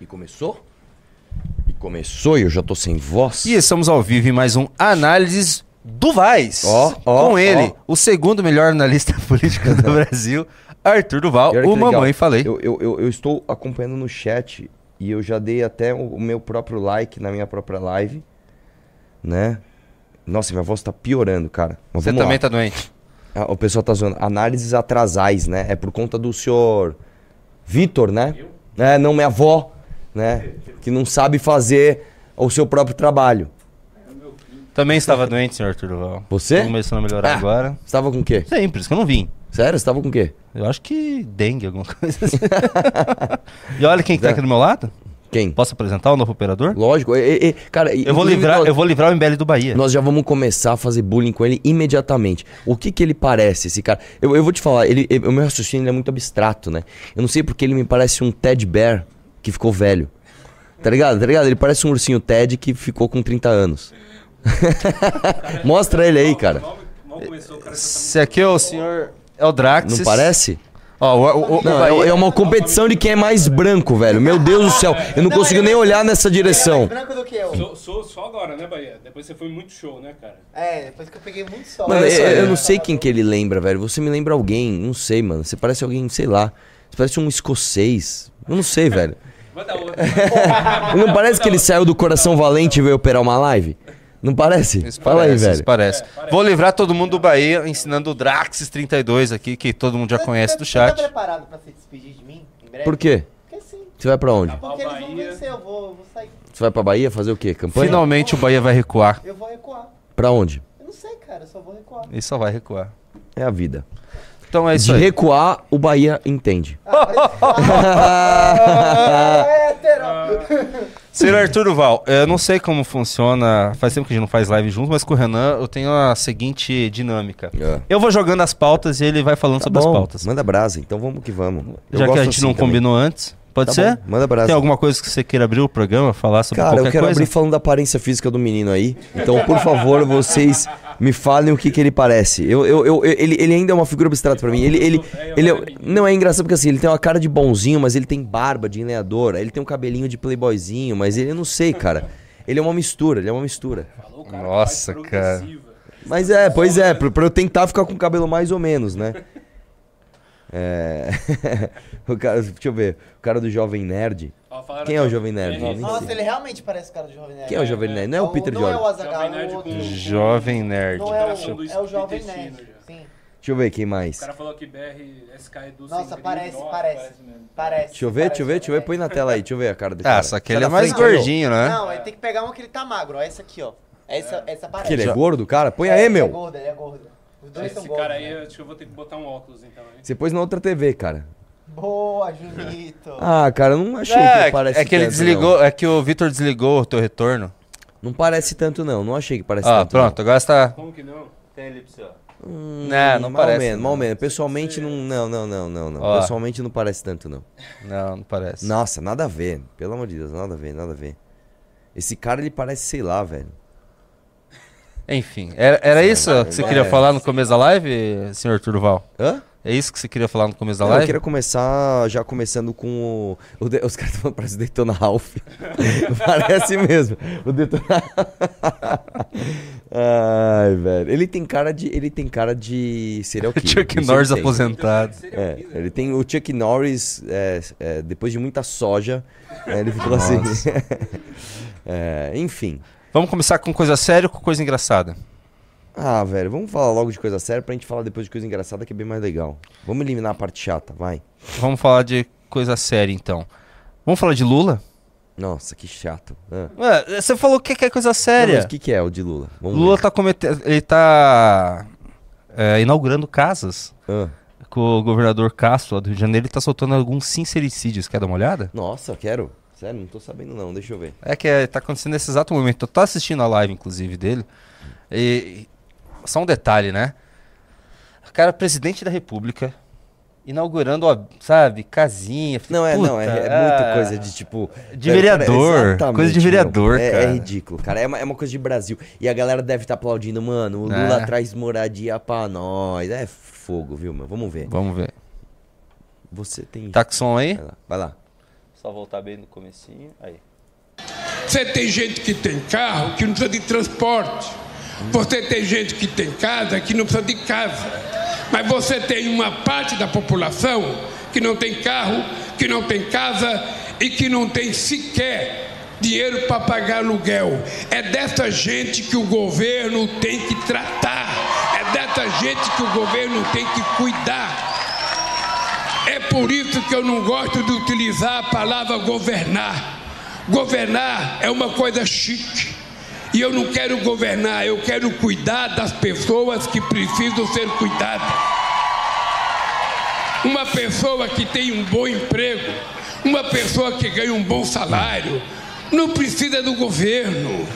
E começou? E começou e eu já tô sem voz. E estamos ao vivo em mais um Análises do Vaz. Ó, ó, Com ele, o segundo melhor analista político do Brasil, Arthur Duval, o legal, Mamãe Falei. Eu, eu, eu, eu estou acompanhando no chat e eu já dei até o, o meu próprio like na minha própria live, né? Nossa, minha voz tá piorando, cara. Mas Você vamos também lá. tá doente. Ah, O pessoal tá zoando. Análises atrasais, né? É por conta do senhor Vitor, né? É, não minha avó, né? Que não sabe fazer o seu próprio trabalho. Também estava doente, senhor Arthur Duval. Você? Tô começando a melhorar Ah. agora. Você tava com o quê? Sim, por isso que eu não vim. Sério? Você tava com o quê? Eu acho que dengue, alguma coisa assim. e olha quem que tá aqui do meu lado. Quem? Posso apresentar o novo operador? Lógico. e- e- e- cara, Eu vou inclusive, livrar, nós- eu vou livrar o MBL do Bahia. Nós já vamos começar a fazer bullying com ele imediatamente. O que que ele parece, esse cara? Eu, eu vou te falar, ele, ele- o meu raciocínio ele é muito abstrato, né? Eu não sei porque ele me parece um Ted Bear que ficou velho. Tá ligado? Tá ligado? Ele parece um ursinho Ted que ficou com 30 anos. Mostra ele aí, cara. Esse aqui é o senhor Eldraxis. Não parece? Ó, o, o, o Não, é, é uma competição de quem é mais branco, velho. Meu Deus do céu. Eu não consigo nem olhar nessa direção. Ele é mais branco do que eu. Sou, sou só agora, né, Bahia? Depois você foi muito show, né, cara? É, depois que eu peguei muito sol. Mano, eu, aí. eu não sei quem que ele lembra, velho. Você me lembra alguém, não sei, mano. Você parece alguém, sei lá. Você parece um escocês. Eu não sei, velho. Manda outra. Não parece que ele saiu do Coração Valente e veio operar uma live? Não parece? Isso Fala parece, aí, isso velho. Parece. Vou livrar todo mundo do Bahia ensinando o Draxis32 aqui, que todo mundo já conhece do Você chat. tá preparado pra se despedir de mim em breve? Por quê? Porque sim. Você vai pra onde? Porque eles vão vencer, eu vou, eu vou sair. Você vai pra Bahia fazer o quê? Campanha? Finalmente o Bahia vai recuar. Eu vou recuar. Pra onde? Eu não sei, cara, eu só vou recuar. Ele só vai recuar. É a vida. Então é isso De aí. recuar, o Bahia entende. É, hétero! Senhor Arthur Duval, eu não sei como funciona, faz tempo que a gente não faz live juntos, mas com o Renan eu tenho a seguinte dinâmica. É. Eu vou jogando as pautas e ele vai falando Tá sobre bom, as pautas. manda brasa. Então vamos que vamos. Eu Já que a gente assim não também. combinou antes, pode Tá ser? bom, manda brasa. Tem alguma coisa que você queira abrir o programa, falar sobre Cara, qualquer eu quero coisa? abrir falando da aparência física do menino aí. Então, por favor, vocês me falem o que, que ele parece. Eu, eu, eu- ele, ele ainda é uma figura abstrata pra mim. Ele, ele, ele é- não é engraçado porque assim, ele tem uma cara de bonzinho, mas ele tem barba de enleador. Aí Ele tem um cabelinho de playboyzinho, mas ele eu não sei, cara. Ele é uma mistura, ele é uma mistura. Falou cara Nossa, cara. Mas é, pois é, pra, pra eu tentar ficar com o cabelo mais ou menos, né? É. o cara, deixa eu ver. O cara do Jovem Nerd. Ó, Quem é o que- Jovem Nerd? É, Nossa, ele realmente parece o cara do Jovem Nerd. Quem é o Jovem Nerd? Não é o Peter Não é o Jordan. Azaghal, Jovem é o Jovem Nerd. Não é o, é Jovem Nerd. Sim. Deixa eu ver quem mais. O cara falou que BR SK Edu Nossa, parece. Nossa, parece. mesmo. Parece. Deixa eu ver, deixa eu ver, deixa eu ver. Põe na tela aí, deixa eu ver a cara desse Ah, cara. só que ele é mais frente gordinho, né? Não, ele tem que pegar um que ele tá magro, ó. Esse aqui, ó. Essa, essa parece. Que ele é gordo, cara? Põe É, aí, Ele é meu. gordo, ele é gordo. Os dois são Esse gordos. cara aí, né? eu acho que eu vou ter que botar um óculos então, hein? Você pôs na outra TV, cara. Boa, Julito. Ah, cara, eu não achei que É, parece é que ele tanto, desligou, é que o Vitor desligou o teu retorno. Não. não parece tanto, não. Não achei que parece Ó, tanto. pronto, agora você tá. Como que não? Tem ele pro seu. Hum, Não, não mal parece, Menos, não. mal menos. Pessoalmente, não, não, não, não, não, não. Ó. Pessoalmente não parece tanto, não. Não, não parece. Nossa, nada a ver. Pelo amor de Deus, nada a ver, nada a ver. Esse cara, ele parece, sei lá, velho. Enfim, era, era isso que você queria falar no começo da live, senhor Turval? Hã? É isso que você queria falar no começo da Não, eu live? queria começar já começando com o. o de- os caras estão parecendo Detona Ralph. Parece mesmo. O Detona. Ai, velho. Ele tem cara de. Ele tem cara de serial killer. Chuck Norris aposentado. É, ele tem o Chuck Norris, é, é, depois de muita soja, é, ele ficou assim. É, enfim. Vamos começar com coisa séria ou com coisa engraçada? Ah, velho, vamos falar logo de coisa séria pra gente falar depois de coisa engraçada que é bem mais legal. Vamos eliminar a parte chata, vai. Vamos falar de coisa séria então. Vamos falar de Lula? Nossa, que chato. Ah. Ué, você falou que é coisa séria. mas o que, que é o de Lula? Vamos Lula ver. tá cometendo. Ele tá é, inaugurando casas Ah, com o governador Castro lá do Rio de Janeiro. Ele tá soltando alguns sincericídios. Quer dar uma olhada? Nossa, quero. Sério, não tô sabendo não, deixa eu ver. É que é, tá acontecendo nesse exato momento. Eu tô assistindo a live, inclusive, dele. E. Só um detalhe, né? O cara, presidente da república, inaugurando, ó, sabe, casinha. Não, é, não, é, é muita ah, coisa de tipo. De cara, vereador, exatamente, coisa de meu. vereador, é, é cara. ridículo, cara. É uma, é uma coisa de Brasil. E a galera deve estar aplaudindo, mano. O Lula É. traz moradia pra nós. É fogo, viu, mano? Vamos ver. Vamos ver. Você tem. Tá com som aí? Vai lá, vai lá. Só voltar bem no comecinho. Aí. Você tem gente que tem carro que não precisa de transporte. Você tem gente que tem casa que não precisa de casa. Mas você tem uma parte da população que não tem carro, que não tem casa e que não tem sequer dinheiro para pagar aluguel. É dessa gente que o governo tem que tratar. É dessa gente que o governo tem que cuidar. É por isso que eu não gosto de utilizar a palavra governar. Governar é uma coisa chique. E eu não quero governar, eu quero cuidar das pessoas que precisam ser cuidadas. Uma pessoa que tem um bom emprego, uma pessoa que ganha um bom salário, não precisa do governo.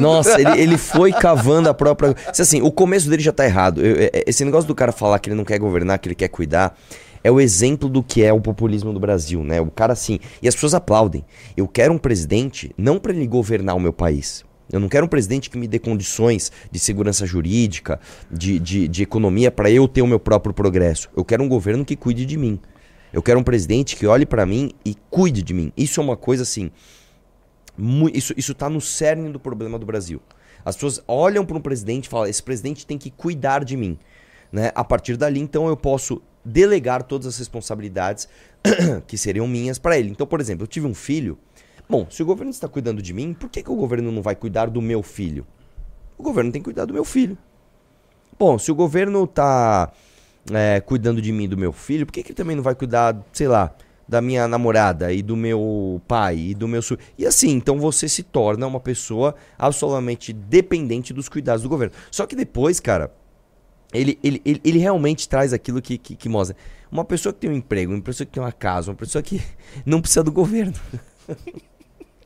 Nossa, ele, ele foi cavando a própria. Assim, o começo dele já tá errado. É- é- esse negócio do cara falar que ele não quer governar, que ele quer cuidar, é o exemplo do que é o populismo do Brasil, né? O cara assim. E as pessoas aplaudem. Eu quero um presidente não pra ele governar o meu país. Eu não quero um presidente que me dê condições de segurança jurídica, de, de, de economia, pra eu ter o meu próprio progresso. Eu quero um governo que cuide de mim. Eu quero um presidente que olhe pra mim e cuide de mim. Isso é uma coisa assim. Isso, isso tá no cerne do problema do Brasil. As pessoas olham para um presidente e falam: esse presidente tem que cuidar de mim. Né? A partir dali, então, eu posso delegar todas as responsabilidades que seriam minhas para ele. Então, por exemplo, eu tive um filho. Bom, se o governo está cuidando de mim, por que, que o governo não vai cuidar do meu filho? O governo tem que cuidar do meu filho. Bom, se o governo tá é, cuidando de mim e do meu filho, por que, que ele também não vai cuidar, sei lá, da minha namorada e do meu pai e do meu su... E assim, então você se torna uma pessoa absolutamente dependente dos cuidados do governo. Só que depois, cara, ele, ele, ele, ele realmente traz aquilo que, que, que mostra. Uma pessoa que tem um emprego, uma pessoa que tem uma casa, uma pessoa que não precisa do governo.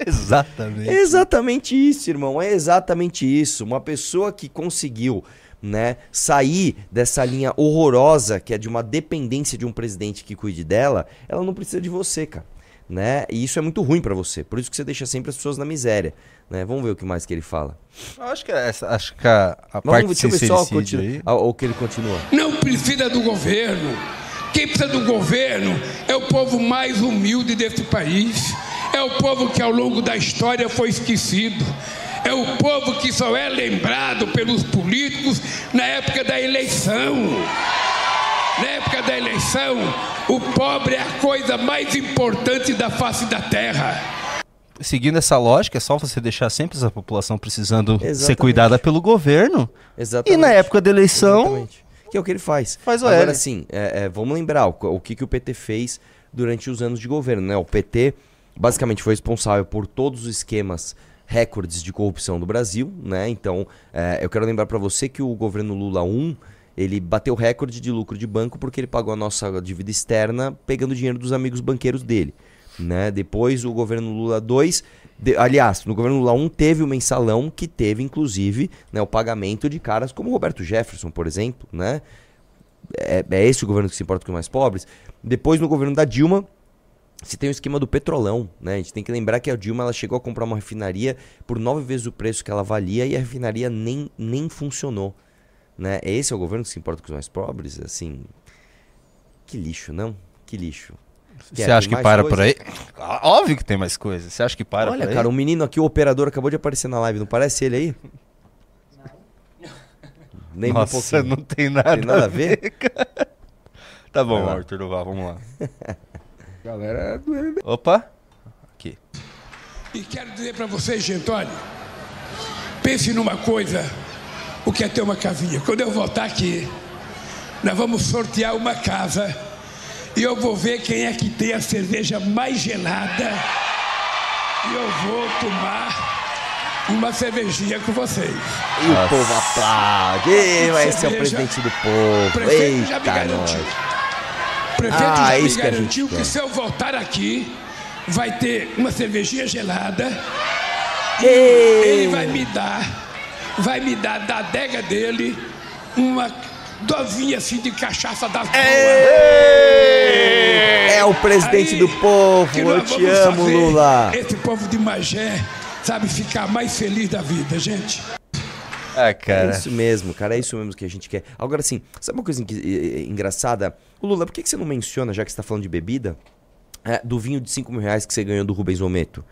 Exatamente. É exatamente isso, irmão. É exatamente isso. Uma pessoa que conseguiu, né, sair dessa linha horrorosa que é de uma dependência de um presidente que cuide dela, ela não precisa de você, cara. Né? E isso é muito ruim pra você. Por isso que você deixa sempre as pessoas na miséria, né? Vamos ver o que mais que ele fala. Eu acho que essa, acho que a, a Vamos parte deixa eu ver continu... aí. ah, o que ele continua. Não precisa do governo. Quem precisa do governo é o povo mais humilde desse país. É o povo que ao longo da história foi esquecido. É o povo que só é lembrado pelos políticos na época da eleição. Na época da eleição, o pobre é a coisa mais importante da face da terra. Seguindo essa lógica, é só você deixar sempre essa população precisando ser Exatamente. cuidada pelo governo. Exatamente. E na época da eleição, Exatamente. Que é o que ele faz. Faz o Agora L. sim, é, é, vamos lembrar o, o que, que o PT fez durante os anos de governo, né? O PT basicamente foi responsável por todos os esquemas recordes de corrupção do Brasil, né? Então, é, eu quero lembrar para você que o governo Lula 1, ele bateu recorde de lucro de banco porque ele pagou a nossa dívida externa pegando dinheiro dos amigos banqueiros dele, né? Depois o governo Lula 2, de- aliás, no governo Lula 1 teve o mensalão que teve inclusive, né, o pagamento de caras como Roberto Jefferson, por exemplo, né? É, é esse o governo que se importa com os mais pobres. Depois, no governo da Dilma, se tem o esquema do petrolão, né? A gente tem que lembrar que a Dilma ela chegou a comprar uma refinaria por nove vezes o preço que ela valia e a refinaria nem, nem funcionou, né? Esse é o governo que se importa com os mais pobres, assim. Que lixo, não? Que lixo. você acha que para coisa? por aí? Ah, Óbvio que tem mais coisa. Você acha que para Olha, por aí? cara, um menino aqui, o operador, acabou de aparecer na live. Não parece ele aí? Nem um Nossa, pouquinho. não tem nada, Tem nada a ver? Tá bom. Arthur Duval, vamos lá. Galera do MBL. Opa. Aqui. E quero dizer para vocês, gente, olha, pense numa coisa, o que é ter uma casinha. Quando eu voltar aqui, nós vamos sortear uma casa e eu vou ver quem é que tem a cerveja mais gelada e eu vou tomar uma cervejinha com vocês. E o povo aplaude. Esse é o presidente do O povo. prefeito já me Eita, garantiu. nós. O prefeito Ah, já me que a gente garantiu que, quer. se eu voltar aqui, vai ter uma cervejinha gelada. Ei. Ele vai me dar, vai me dar da adega dele uma dovinha assim de cachaça das boas. É o presidente Aí, do povo. que Eu te amo, Lula. Esse povo de Magé, sabe, ficar mais feliz da vida, gente. Ah, É cara. isso mesmo, cara, é isso mesmo que a gente quer. Agora, assim, sabe uma coisa que- eh, engraçada? Ô, Lula, por que, você não menciona, já que você tá falando de bebida, é, do vinho de 5 mil reais que você ganhou do Rubens Ometo?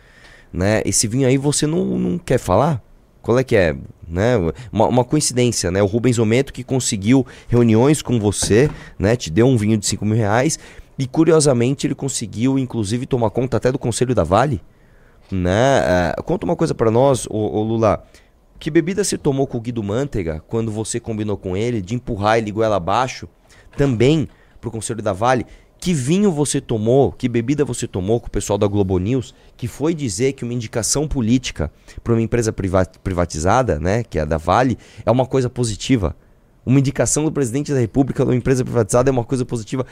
Né? Esse vinho aí você não, não quer falar? Qual é que é? Né? Uma, uma coincidência, né? O Rubens Ometo que conseguiu reuniões com você, né? Te deu um vinho de 5 mil reais e, curiosamente, ele conseguiu, inclusive, tomar conta até do Conselho da Vale, né? É, conta uma coisa pra nós, ô, ô Lula. Que bebida você tomou com o Guido Mantega quando você combinou com ele de empurrar ele goela abaixo também pro Conselho da Vale? Que vinho você tomou, que bebida você tomou com o pessoal da Globo News que foi dizer que uma indicação política para uma empresa priva- privatizada, né, que é a da Vale, é uma coisa positiva? Uma indicação do presidente da República numa empresa privatizada é uma coisa positiva.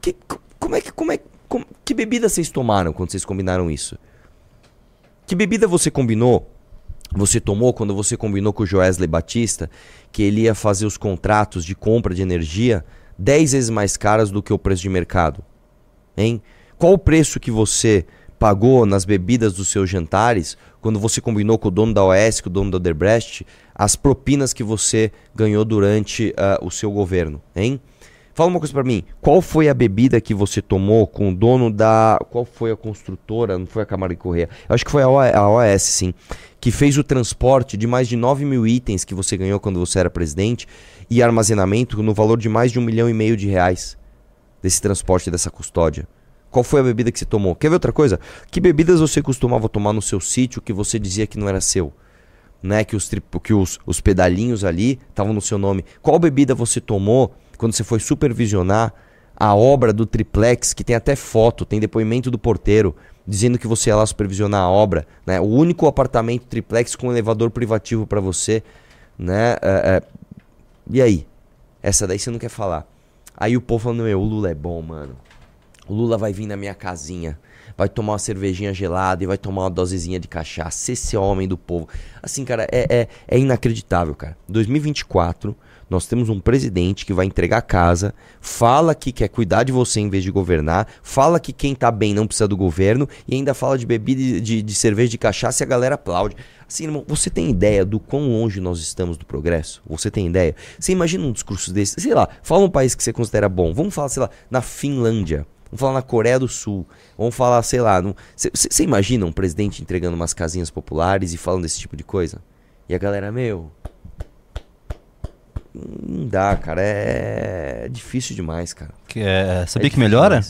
Que, co- como é que como é como- que bebida vocês tomaram quando vocês combinaram isso? Que bebida você combinou? Você tomou quando você combinou com o Joesley Batista que ele ia fazer os contratos de compra de energia 10 vezes mais caras do que o preço de mercado? Hein? Qual o preço que você pagou nas bebidas dos seus jantares quando você combinou com o dono da OS, com o dono da Odebrecht, as propinas que você ganhou durante ah, o seu governo, hein? Fala uma coisa pra mim, qual foi a bebida que você tomou com o dono da... Qual foi a construtora? Não foi a Camargo Correia. Eu acho que foi a, a OS, sim. Que fez o transporte de mais de 9 mil itens que você ganhou quando você era presidente e armazenamento no valor de mais de um milhão e meio de reais desse transporte, dessa custódia. Qual foi a bebida que você tomou? Quer ver outra coisa? Que bebidas você costumava tomar no seu sítio que você dizia que não era seu? Né? Que os, que os, os pedalinhos ali estavam no seu nome. Qual bebida você tomou quando você foi supervisionar a obra do triplex, que tem até foto, tem depoimento do porteiro, dizendo que você ia lá supervisionar a obra, né? O único apartamento triplex com elevador privativo para você, né? É, é, E aí? Essa daí você não quer falar. Aí o povo falando, meu, o Lula é bom, mano. O Lula vai vir na minha casinha, vai tomar uma cervejinha gelada e vai tomar uma dosezinha de cachaça. Esse é homem do povo. Assim, cara, é, é, é inacreditável, cara. 2024, nós temos um presidente que vai entregar a casa, fala que quer cuidar de você em vez de governar, fala que quem tá bem não precisa do governo e ainda fala de bebida de, de, cerveja de cachaça e a galera aplaude. Assim, irmão, você tem ideia do quão longe nós estamos do progresso? Você tem ideia? Você imagina um discurso desse? Sei lá, fala um país que você considera bom. Vamos falar, sei lá, na Finlândia. Vamos falar na Coreia do Sul. Vamos falar, sei lá. Você imagina um presidente entregando umas casinhas populares e falando desse tipo de coisa? E a galera, meu. Não dá, cara. É difícil demais, cara. Que é, sabia É que melhora?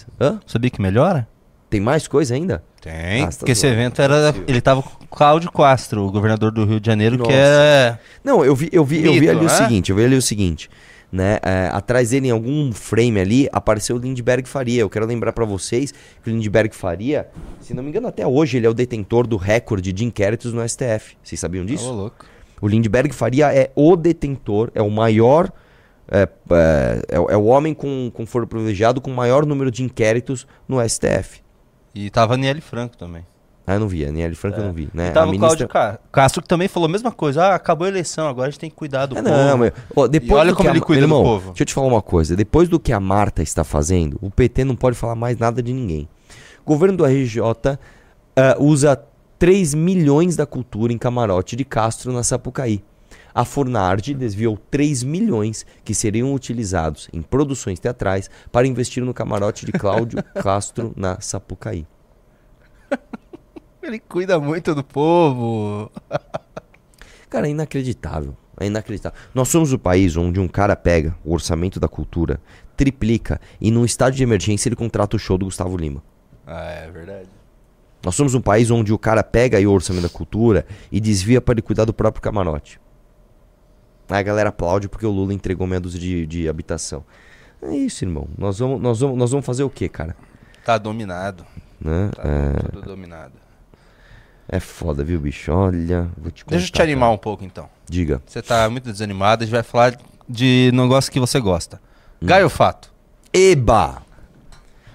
Sabia que melhora? Tem mais coisa ainda? Tem. Ah, tá porque esse evento é era. Ele tava com o Cláudio Castro, o governador do Rio de Janeiro, Nossa. que é. Não, eu vi, eu vi, eu vi Mito, ali o né? seguinte, eu vi ali o seguinte, né? é, atrás dele, em algum frame ali, apareceu o Lindbergh Faria. Eu quero lembrar pra vocês que o Lindbergh Faria, se não me engano, até hoje ele é o detentor do recorde de inquéritos no STF. Vocês sabiam disso? Ô, louco. O Lindbergh Faria é o detentor, é o maior. É, é, é o- é o homem com, com foro privilegiado com o maior número de inquéritos no STF. E tava Niele Franco também. Ah, eu não vi, a Niele Franco eu não vi, né? E tava a o ministra... Cláudio Ca- Castro que também falou a mesma coisa. Ah, acabou a eleição, agora a gente tem que cuidar do É, povo. não, mas, ó, depois E olha do como a- ele cuida do irmão, povo. Deixa eu te falar uma coisa. Depois do que a Marta está fazendo, o PT não pode falar mais nada de ninguém. O governo do RJ ah, usa 3 milhões da cultura em camarote de Castro na Sapucaí. A Fornardi desviou 3 milhões que seriam utilizados em produções teatrais para investir no camarote de Cláudio Castro na Sapucaí. Ele cuida muito do povo. Cara, é inacreditável. É inacreditável. Nós somos o país onde um cara pega o orçamento da cultura, triplica e num estado de emergência ele contrata o show do Gustavo Lima. Ah, é verdade. Nós somos um país onde o cara pega aí o orçamento da cultura e desvia para ele cuidar do próprio camarote. Aí a galera aplaude porque o Lula entregou meia dúzia de, de habitação. É isso, irmão. Nós vamos, nós, vamos, nós vamos fazer o quê, cara? Tá dominado. Né? Tá É, tudo dominado. é foda, viu, bicho? Olha, vou te contar. Deixa eu te animar um pouco então. cara. Diga. Você tá muito desanimado, a gente vai falar de negócio que você gosta. Hum. Gaio Fato. Eba!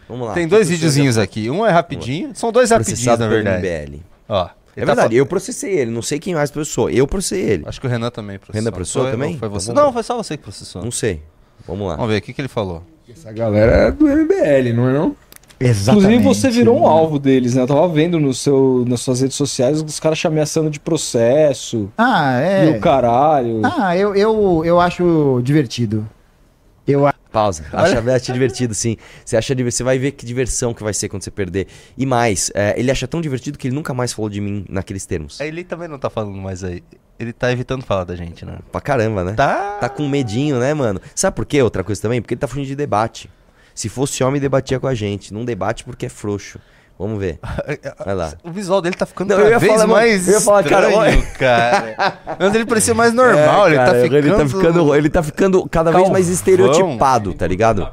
Vamos lá. Tem dois videozinhos aqui. Um é rapidinho. São dois rapidinhos, na verdade. MBL. Ó. É tá verdade, eu processei ele, não sei quem mais processou. Eu processei ele. Acho que o Renan também processou. Renan processou Foi- também? Não, foi Então você. vamos Não, foi só você que processou. Não sei. Vamos lá. Vamos ver o que, que ele falou. Essa galera é do MBL, não é não? Exatamente. Inclusive, você virou um alvo deles, né? Eu tava vendo no seu, nas suas redes sociais os caras te ameaçando de processo Ah, é. e o caralho. Ah, eu, eu, eu acho divertido. Eu a- Pausa. Acha, acha divertido, sim. Você acha você vai ver que diversão que vai ser quando você perder. E mais, é, ele acha tão divertido que ele nunca mais falou de mim naqueles termos. Ele também não tá falando mais aí. Ele tá evitando falar da gente, né? Pra caramba, né? Tá. Tá com medinho, né, mano? Sabe por quê? Outra coisa também? Porque ele tá fugindo de debate. Se fosse homem, debatia com a gente. Não debate porque é frouxo. Vamos ver. Vai lá. O visual dele tá ficando Não, cada eu ia vez falar, mais eu ia falar, cara, estranho, cara. Antes ele parecia mais normal, É, ele, cara, tá ficando... ele tá ficando. Ele tá ficando cada vez mais Calvão. estereotipado, tá ligado?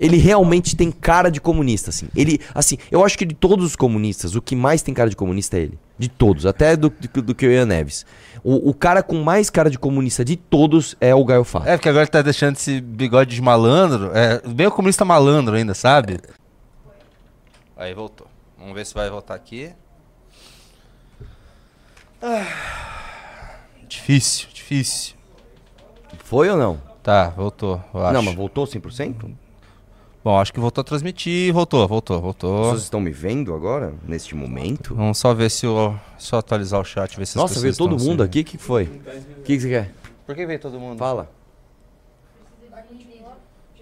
Ele realmente tem cara de comunista, assim. Ele, assim, eu acho que de todos os comunistas, o que mais tem cara de comunista é ele. De todos, até do, do, do que o Ian Neves. O, o cara com mais cara de comunista de todos é o Gaio Fato. É, porque agora ele tá deixando esse bigode de malandro. É, bem o comunista malandro ainda, sabe? Aí voltou. Vamos ver se vai voltar aqui. Ah, difícil, difícil. Foi ou não? Tá, voltou, eu acho. Não, mas voltou 100%? Bom, acho que voltou a transmitir. Voltou, voltou, voltou. Vocês estão me vendo agora, neste momento? Vamos só ver se eu. Só atualizar o chat, ver se Nossa, veio todo mundo assim. aqui? O que, que foi? O que, que você quer? Por que veio todo mundo? Fala.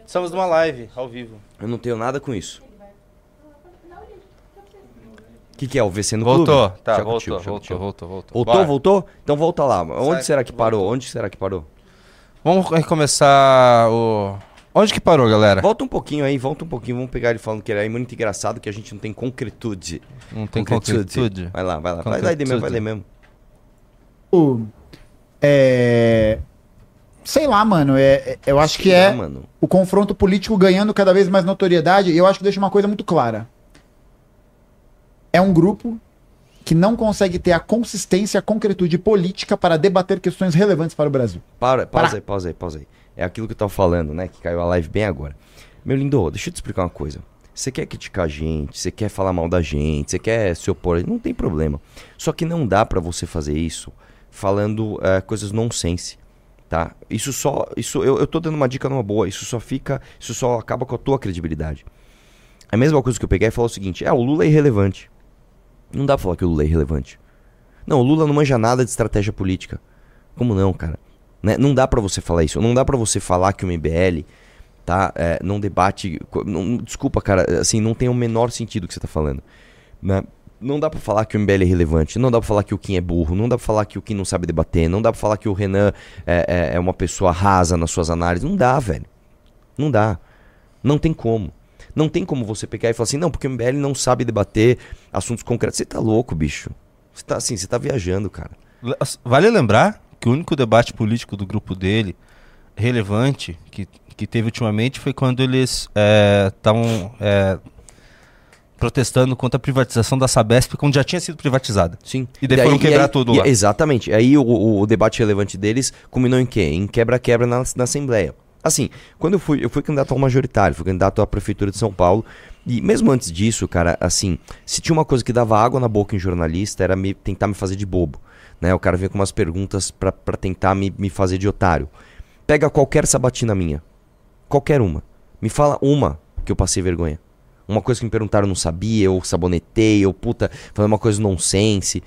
Estamos numa live, ao vivo. Eu não tenho nada com isso. O que, que é? O VC no Voltou, clube? tá, voltou, Chaco voltou, Tio. voltou, voltou. Voltou, Vai. voltou? Então volta lá. Onde Sai, será que parou? voltou. Onde será que parou? Vamos recomeçar o. Onde que parou, galera? Volta um pouquinho aí, volta um pouquinho. Vamos pegar ele falando que ele é muito engraçado, que a gente não tem concretude. Não tem concretude. Vai lá, vai lá. Vai lá mesmo, vai ler mesmo. o- é. Sei lá, mano. É, é- eu acho que é Ah, mano. o confronto político ganhando cada vez mais notoriedade. E eu acho que deixa uma coisa muito clara. É um grupo que não consegue ter a consistência, a concretude política para debater questões relevantes para o Brasil. Para, pausa Para. aí, pausa aí, pausa aí. É aquilo que eu tava falando, né? Que caiu a live bem agora. Meu lindo, deixa eu te explicar uma coisa. Você quer criticar a gente, você quer falar mal da gente, você quer se opor, não tem problema. Só que não dá pra você fazer isso falando eh, coisas nonsense, tá? Isso só, isso eu, eu tô dando uma dica numa boa, isso só fica, isso só acaba com a tua credibilidade. A mesma coisa que eu peguei e falou o seguinte, é, o Lula é irrelevante. Não dá pra falar que o Lula é irrelevante. Não, o Lula não manja nada de estratégia política. Como não, cara? Né? Não dá pra você falar isso. Não dá pra você falar que o MBL tá, é, não debate. não- desculpa, cara, assim, não tem o menor sentido o que você tá falando. Né? Não dá pra falar que o MBL é relevante. Não dá pra falar que o Kim é burro. Não dá pra falar que o Kim não sabe debater. Não dá pra falar que o Renan é, é- é uma pessoa rasa nas suas análises. Não dá, velho. Não dá. Não tem como. Não tem como você pegar e falar assim, não, porque o MBL não sabe debater assuntos concretos. Você tá louco, bicho. Você tá assim, você tá viajando, cara. Le- Vale lembrar que o único debate político do grupo dele, relevante, que, que teve ultimamente, foi quando eles estavam protestando contra a privatização da Sabesp, quando já tinha sido privatizada. Sim. E daí foram quebrar tudo lá. Exatamente. Aí o, o- o debate relevante deles culminou em quê? Em quebra-quebra na, na Assembleia. Assim, quando eu fui, eu fui candidato ao majoritário, fui candidato à Prefeitura de São Paulo. E mesmo antes disso, cara, assim, se tinha uma coisa que dava água na boca em jornalista, era me, tentar me fazer de bobo. Né? O cara vinha com umas perguntas pra tentar me, me fazer de otário. Pega qualquer sabatina minha. Qualquer uma. Me fala uma que eu passei vergonha. Uma coisa que me perguntaram eu não sabia, eu sabonetei, eu puta, falando uma coisa nonsense.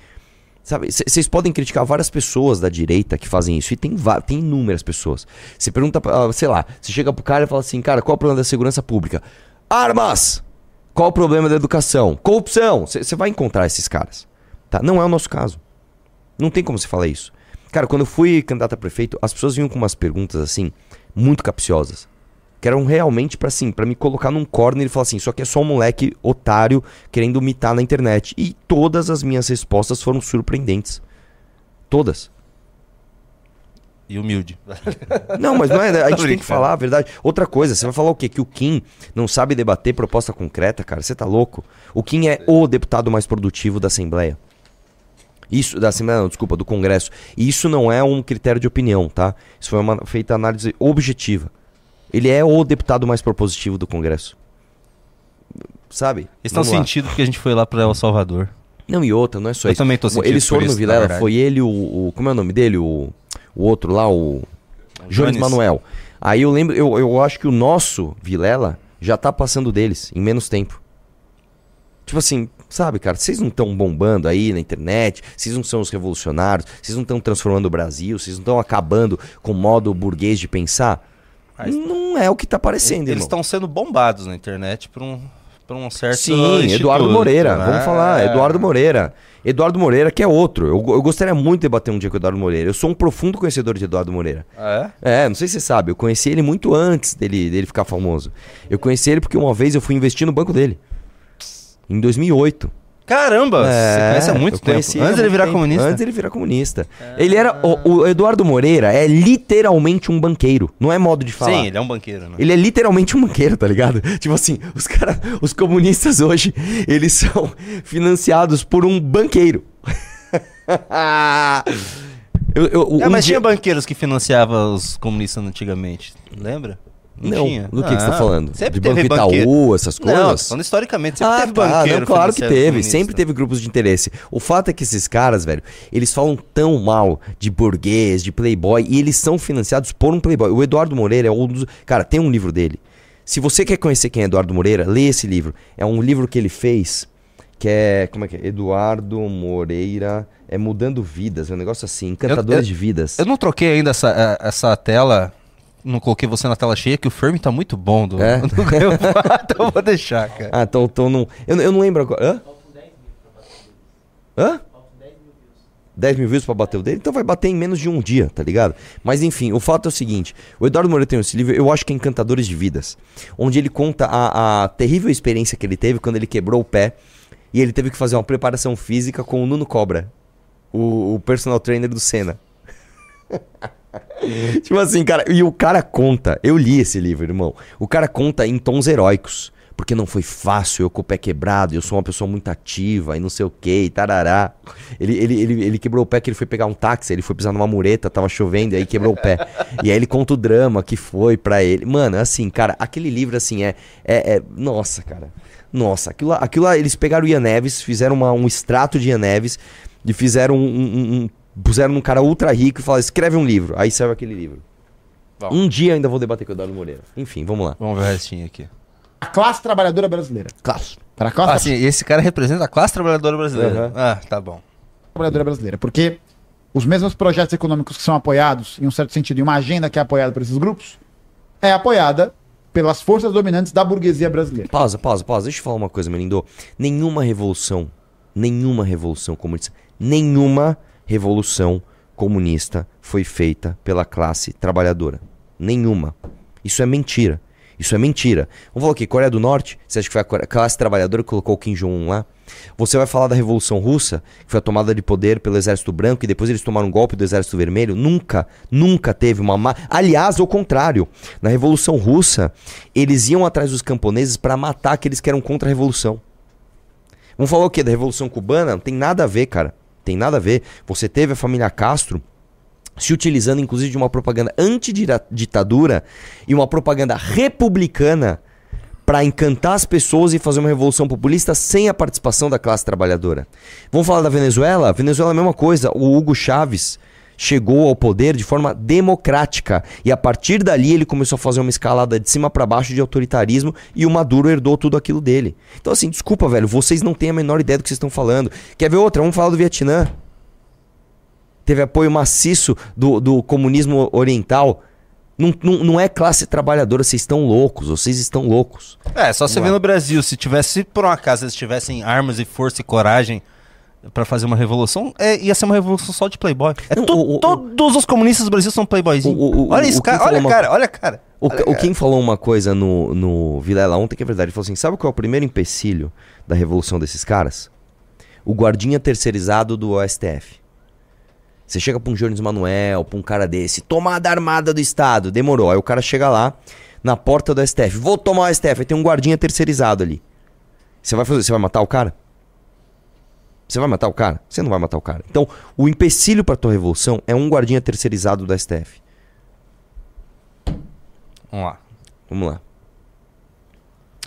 Sabe, vocês podem criticar várias pessoas da direita que fazem isso, e tem, tem inúmeras pessoas. Você pergunta, ah, sei lá, você chega pro cara e fala assim, cara, qual é o problema da segurança pública? Armas! Qual o problema da educação? Corrupção! Você vai encontrar esses caras. Tá? Não é o nosso caso. Não tem como você falar isso. Cara, quando eu fui candidato a prefeito, as pessoas vinham com umas perguntas assim, muito capciosas. Que eram realmente pra assim, para me colocar num corner e falar assim, isso aqui é só um moleque otário querendo mitar na internet. E todas as minhas respostas foram surpreendentes. Todas. E humilde. Não, mas não é, a gente tem que falar a verdade. Outra coisa, você vai falar o quê? Que o Kim não sabe debater proposta concreta, cara? Você tá louco? O Kim é o deputado mais produtivo da Assembleia. Isso, da Assembleia, não, desculpa, do Congresso. E isso não é um critério de opinião, tá? Isso foi uma feita análise objetiva. Ele é o deputado mais propositivo do Congresso. Sabe? Vamos lá. sentindo porque a gente foi lá para El Salvador. Não, e outra, não é só Eu isso. também tô sentindo Eles foram isso, no Vilela, foi ele, o, o- Como é o nome dele? O, o outro lá, o. Jones Jones. Manuel. Aí eu lembro, eu, eu acho que o nosso Vilela já tá passando deles em menos tempo. Tipo assim, sabe, cara, vocês não estão bombando aí na internet, vocês não são os revolucionários, vocês não estão transformando o Brasil, vocês não estão acabando com o modo burguês de pensar. Mas- Não é o que tá parecendo, Eles estão sendo bombados na internet por um, por um certo. Sim, Eduardo Moreira, né? vamos falar. Eduardo Moreira. Eduardo Moreira, que é outro. Eu, eu gostaria muito de debater um dia com o Eduardo Moreira. Eu sou um profundo conhecedor de Eduardo Moreira. Ah, é? É, não sei se você sabe, eu conheci ele muito antes dele, dele ficar famoso. Eu conheci ele porque uma vez eu fui investir no banco dele. Em 2008. Caramba, você conhece há muito É, tempo. Antes há ele muito virar tempo. comunista. Antes ele virar comunista. Ele era. O, o Eduardo Moreira é literalmente um banqueiro. Não é modo de falar. Sim, ele é um banqueiro, né? Ele é literalmente um banqueiro, tá ligado? Tipo assim, os caras, os comunistas hoje, eles são financiados por um banqueiro. eu, eu, É, um mas dia- tinha banqueiros que financiavam os comunistas antigamente, lembra? Não, tinha. do que, que você tá Ah, falando? Sempre de teve Banco banqueiro. Itaú, essas coisas? Não, falando historicamente, sempre ah, teve tá, banqueiro não, claro que teve, comunista. sempre teve grupos de interesse. O fato é que esses caras, velho, eles falam tão mal de burguês, de playboy, e eles são financiados por um playboy. O Eduardo Moreira é um dos... Cara, tem um livro dele. Se você quer conhecer quem é Eduardo Moreira, lê esse livro. É um livro que ele fez, que é... Como é que é? Eduardo Moreira... É Mudando Vidas, é um negócio assim, Encantadores eu- de Vidas. Eu não troquei ainda essa, eh, essa tela, não coloquei você na tela cheia, que o frame tá muito bom do, É? do então eu vou deixar, cara. Ah, então, então não... Eu, eu não lembro agora... Hã? Hã? 10 mil views pra bater o dele, então vai bater em menos de um dia, tá ligado? Mas enfim, o fato é o seguinte: o Eduardo Moreira tem esse livro, eu acho que é Encantadores de Vidas, onde ele conta a, a terrível experiência que ele teve quando ele quebrou o pé e ele teve que fazer uma preparação física com o Nuno Cobra, o, o personal trainer do Senna. tipo assim, cara, e o cara conta, eu li esse livro, irmão. O cara conta em tons heróicos. Porque não foi fácil, eu com o pé quebrado, eu sou uma pessoa muito ativa e não sei o que, tarará. Ele, ele, ele, ele quebrou o pé que ele foi pegar um táxi, ele foi pisar numa mureta, tava chovendo, e aí quebrou o pé. E aí ele conta o drama que foi pra ele. Mano, assim, cara, aquele livro, assim, é. é, é- nossa, cara. Nossa, aquilo lá, aquilo lá, eles pegaram o Ian Neves, fizeram uma- um extrato de Ian Neves e fizeram um. um- um- puseram num cara ultra rico e falaram: escreve um livro. Aí saiu aquele livro. Bom. Um dia ainda vou debater com o Eduardo Moreira. Enfim, vamos lá. Vamos ver o restinho aqui. A classe trabalhadora brasileira. Claro. Para a classe Ah, sim, esse cara representa a classe trabalhadora brasileira. Aham. Ah, tá bom. trabalhadora brasileira. Porque os mesmos projetos econômicos que são apoiados, em um certo sentido, e uma agenda que é apoiada por esses grupos, é apoiada pelas forças dominantes da burguesia brasileira. Pausa, pausa, pausa. Deixa eu falar uma coisa, Melindo. Nenhuma revolução, nenhuma revolução comunista, nenhuma revolução comunista foi feita pela classe trabalhadora. Nenhuma. Isso é mentira. Isso é mentira. Vamos falar o quê? Coreia do Norte? Você acha que foi a classe trabalhadora que colocou Kim Jong-un lá? Você vai falar da Revolução Russa, que foi a tomada de poder pelo Exército Branco e depois eles tomaram um golpe do Exército Vermelho? Nunca, nunca teve uma. Ma... Aliás, ao contrário. Na Revolução Russa, eles iam atrás dos camponeses para matar aqueles que eram contra a Revolução. Vamos falar o quê? Da Revolução Cubana? Não tem nada a ver, cara. Tem nada a ver. Você teve a família Castro se utilizando inclusive de uma propaganda antiditadura e uma propaganda republicana para encantar as pessoas e fazer uma revolução populista sem a participação da classe trabalhadora. Vamos falar da Venezuela? Venezuela é a mesma coisa. O Hugo Chávez chegou ao poder de forma democrática e a partir dali ele começou a fazer uma escalada de cima para baixo de autoritarismo e o Maduro herdou tudo aquilo dele. Então assim, desculpa, velho, vocês não têm a menor ideia do que vocês estão falando. Quer ver outra? Vamos falar do Vietnã teve apoio maciço do, do comunismo oriental. Não, não, não é classe trabalhadora, vocês estão loucos, vocês estão loucos. É, só você Vamos lá. no Brasil, se tivesse, se por um acaso eles tivessem armas e força e coragem pra fazer uma revolução, é, ia ser uma revolução só de playboy. É Não, to- o- o- todos os comunistas do Brasil são playboyzinhos. O- o- o- olha isso, o cara, olha a falou cara, olha a cara. O, Olha, o cara. Kim falou uma coisa no, no Vilela ontem que é verdade. Ele falou assim: sabe qual é o primeiro empecilho da revolução desses caras? O guardinha terceirizado do STF. Você chega pra um Jones Manuel, pra um cara desse, tomada armada do Estado, demorou. Aí o cara chega lá, na porta do STF, vou tomar o STF, aí tem um guardinha terceirizado ali. Você vai fazer, você vai matar o cara? Você vai matar o cara? Você não vai matar o cara. Então, o empecilho pra tua revolução é um guardinha terceirizado do STF. Vamos lá. Vamos lá.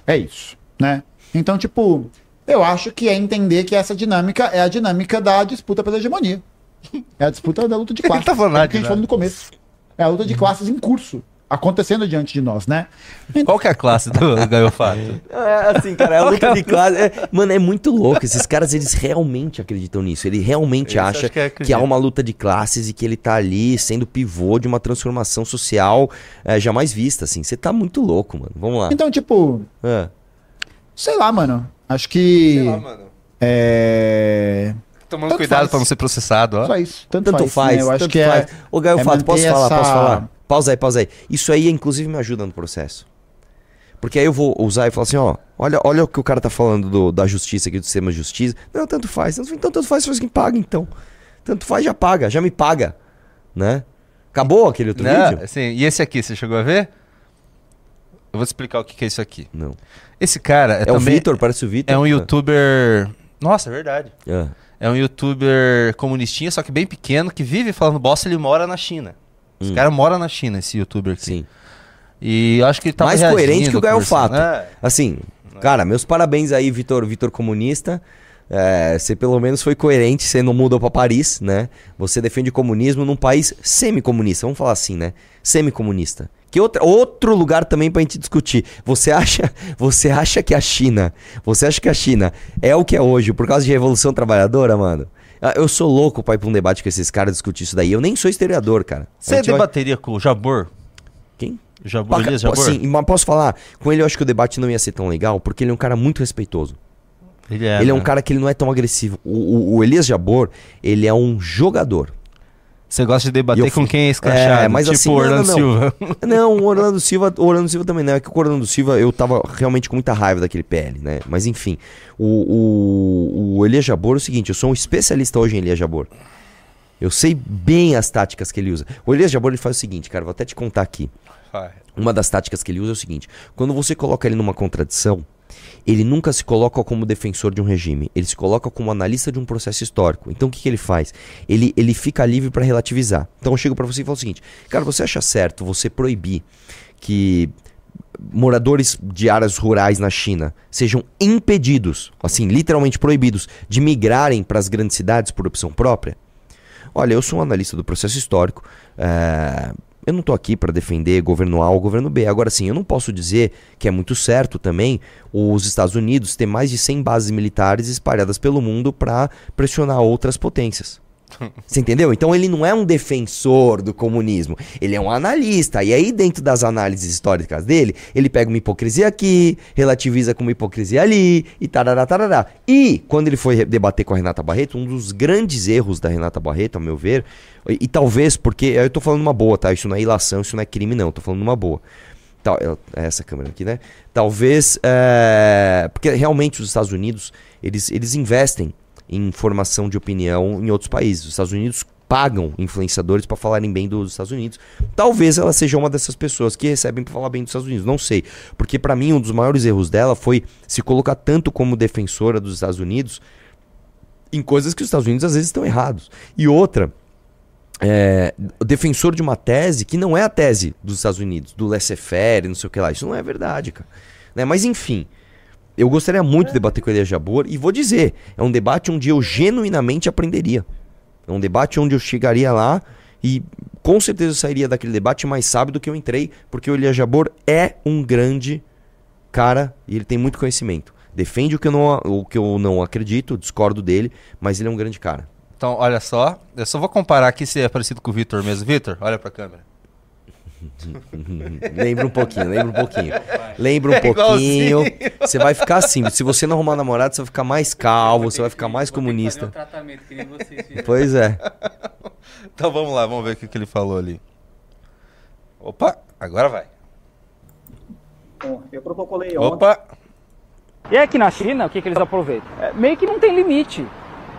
É isso, né? Então, tipo, eu acho que é entender que essa dinâmica é a dinâmica da disputa pela hegemonia. É a disputa da luta de classes. tá falando é o que a gente de falou no começo. É a luta de classes em curso. Acontecendo diante de nós, né? Qual que é a classe do, Gaiofato? É assim, cara, é a luta de classe. é- mano, é muito louco. Esses caras, eles realmente acreditam nisso. Ele realmente Esse acha que é que, há uma luta de classes e que ele tá ali sendo pivô de uma transformação social é, jamais vista, assim. Você tá muito louco, mano. Vamos lá. Então, tipo, É. sei lá, mano. Acho que. mano. É. Tomando Tanto cuidado faz. pra não ser processado, ó. Só isso. Tanto, Tanto faz. faz, né? Eu acho tanto que faz. é. Ô, Gaio é Fato, posso falar? Posso essa- falar? Pausa aí, pausa aí. Isso aí, inclusive, me ajuda no processo. Porque aí eu vou usar e falar assim, ó, olha, olha o que o cara tá falando do- da justiça aqui, do sistema de justiça. Não, tanto faz. Então tanto faz, faz quem paga, então. Tanto faz, já paga, já me paga. Né? Acabou aquele outro Não, vídeo? assim, e esse aqui, você chegou a ver? Eu vou te explicar o que que é isso aqui. Não. Esse cara é, É, o também Vitor, parece o Vitor. é um youtuber... Nossa, é verdade. É. É um youtuber comunistinha, só que bem pequeno, que vive falando bosta, ele mora na China. Esse Hum. cara mora na China, esse youtuber aqui. Sim. E acho que ele tava Mais coerente que o conversando. Fato. É. Assim, cara, meus parabéns aí, Vitor, Vitor comunista. É, você pelo menos foi coerente, você não mudou pra Paris, né? Você defende o comunismo num país semi-comunista, vamos falar assim, né? Semi-comunista. Que outra, outro lugar também pra gente discutir. Você acha, você acha que a China, você acha que a China é o que é hoje por causa de revolução trabalhadora, mano? Ah, Eu sou louco pra ir pra um debate com esses caras discutir isso daí. Eu nem sou historiador, cara. Você gente vai- debateria com o Jabor? Quem? Jabor, Paca- Jabor? Sim, mas posso falar? Com ele eu acho que o debate não ia ser tão legal, porque ele é um cara muito respeitoso. Ele é, ele é um né? cara que ele não é tão agressivo. O, o- o Elias Jabor, ele é um jogador. Você gosta de debater com quem é escrachado, É, mas tipo assim, Orlando não, Silva. Não, o Orlando Silva, o Orlando Silva também não. É que o Orlando Silva, eu tava realmente com muita raiva daquele PL, né? Mas enfim, o, o, o Elias Jabor é o seguinte, eu sou um especialista hoje em Elias Jabor. Eu sei bem as táticas que ele usa. O Elias Jabor, ele faz o seguinte, cara, vou até te contar aqui. Uma das táticas que ele usa é o seguinte: quando você coloca ele numa contradição, ele nunca se coloca como defensor de um regime, ele se coloca como analista de um processo histórico. Então o que, que ele faz? Ele, ele fica livre para relativizar. Então eu chego para você e falo o seguinte: cara, você acha certo você proibir que moradores de áreas rurais na China sejam impedidos, assim, literalmente proibidos, de migrarem para as grandes cidades por opção própria? Olha, eu sou um analista do processo histórico. é, eu não estou aqui para defender governo A ou governo B. Agora sim, eu não posso dizer que é muito certo também os Estados Unidos ter mais de 100 bases militares espalhadas pelo mundo para pressionar outras potências. Você entendeu? Então ele não é um defensor do comunismo, ele é um analista. E aí, dentro das análises históricas dele, ele pega uma hipocrisia aqui, relativiza com uma hipocrisia ali, e tarará, tarará. E, quando ele foi debater com a Renata Barreto, um dos grandes erros da Renata Barreto, a meu ver, e, e talvez porque, eu tô falando uma boa, tá? Isso não é ilação, isso não é crime, não, eu tô falando uma boa. Tal- eu- é essa câmera aqui, né? Talvez, é, porque realmente os Estados Unidos, eles, eles investem em formação de opinião em outros países. Os Estados Unidos pagam influenciadores para falarem bem dos Estados Unidos. Talvez ela seja uma dessas pessoas que recebem para falar bem dos Estados Unidos, não sei. Porque para mim um dos maiores erros dela foi se colocar tanto como defensora dos Estados Unidos em coisas que os Estados Unidos às vezes estão errados. E outra, é, defensor de uma tese que não é a tese dos Estados Unidos, do laissez-faire, não sei o que lá. Isso não é verdade, cara. Né? Mas enfim, eu gostaria muito de debater com o Elias Jabor e vou dizer, é um debate onde eu genuinamente aprenderia. É um debate onde eu chegaria lá e com certeza eu sairia daquele debate mais sábio do que eu entrei, porque o Elias Jabor é um grande cara e ele tem muito conhecimento. Defende o que eu não, o que eu não acredito, discordo dele, mas ele é um grande cara. Então, olha só. Eu só vou comparar aqui se é parecido com o Vitor mesmo. Vitor, olha pra câmera. Lembra um pouquinho, lembra um pouquinho. Lembra um É pouquinho. igualzinho. Você vai ficar assim. Se você não arrumar namorado, você vai ficar mais calvo, você vai ficar mais comunista. Um. Pois é. Então vamos lá, vamos ver o que, que ele falou ali. Opa, agora vai. Bom, eu protocolei ontem. Opa! E aqui na China, o que, que eles aproveitam? É, meio que não tem limite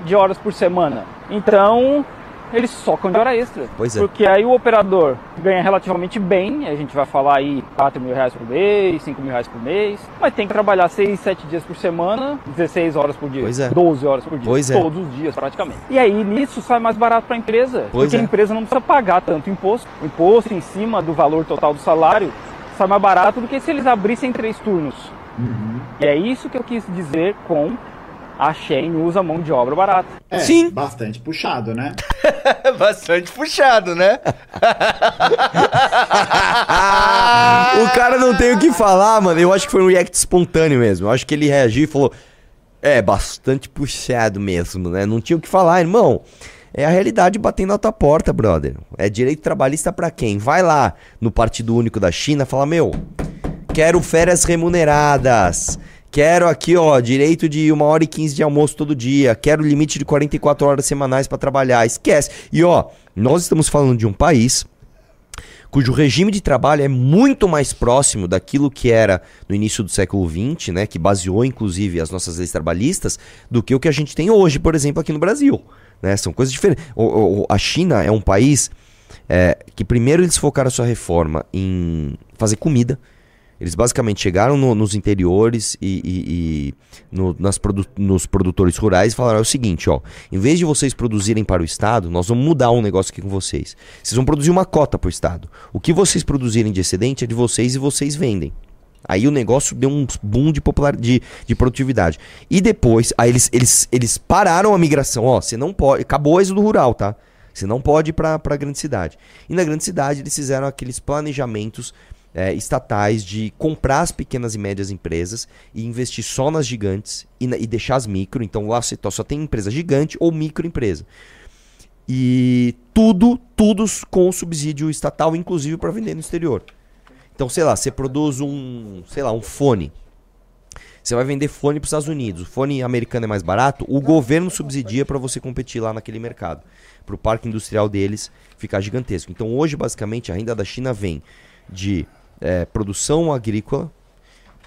de horas por semana. Então, eles socam de hora extra. Pois é. Porque aí o operador ganha relativamente bem, a gente vai falar aí 4 mil reais por mês, 5 mil reais por mês, mas tem que trabalhar 6, 7 dias por semana, 16 horas por dia, Pois é. 12 horas por dia, Pois é. todos os dias praticamente. E aí nisso sai mais barato para a empresa, Pois porque é. a empresa não precisa pagar tanto imposto. O imposto em cima do valor total do salário sai mais barato do que se eles abrissem três turnos. E é isso que eu quis dizer com a Shein usa mão de obra barata. É, Sim. bastante puxado, né? Bastante puxado, né? o cara não tem o que falar, mano. Eu acho que foi um react espontâneo mesmo. Eu acho que ele reagiu e falou: É, bastante puxado mesmo, né? Não tinha o que falar, irmão. É a realidade batendo na tua porta, brother. É direito trabalhista pra quem? Vai lá no Partido Único da China e fala: Meu, quero férias remuneradas. Quero aqui, ó, direito de 1 hora e 15 de almoço todo dia. Quero limite de 44 horas semanais pra trabalhar. Esquece. E ó, nós estamos falando de um país cujo regime de trabalho é muito mais próximo daquilo que era no início do século XX, né, que baseou inclusive as nossas leis trabalhistas, do que o que a gente tem hoje, por exemplo, aqui no Brasil. Né? São coisas diferentes. O- o- a China é um país é, que primeiro eles focaram a sua reforma em fazer comida. Eles basicamente chegaram no- nos interiores e, e- e no- nas produ- nos produtores rurais e falaram: é o seguinte, ó, em vez de vocês produzirem para o Estado, nós vamos mudar um negócio aqui com vocês. Vocês vão produzir uma cota para o Estado. O que vocês produzirem de excedente é de vocês e vocês vendem. Aí o negócio deu um boom de, popular, de, de produtividade. E depois, aí eles, eles, eles pararam a migração. Ó, você não pode. Acabou o êxodo rural, tá? Você não pode ir pra, pra grande cidade. E na grande cidade eles fizeram aqueles planejamentos é, estatais de comprar as pequenas e médias empresas e investir só nas gigantes e, e deixar as micro. Então lá você só tem empresa gigante ou microempresa. E tudo, tudo com subsídio estatal, inclusive para vender no exterior. Então, sei lá, você produz um, sei lá, um fone. Você vai vender fone para os Estados Unidos. O fone americano é mais barato, o governo subsidia para você competir lá naquele mercado. Para o parque industrial deles ficar gigantesco. Então, hoje, basicamente, a renda da China vem de eh, produção agrícola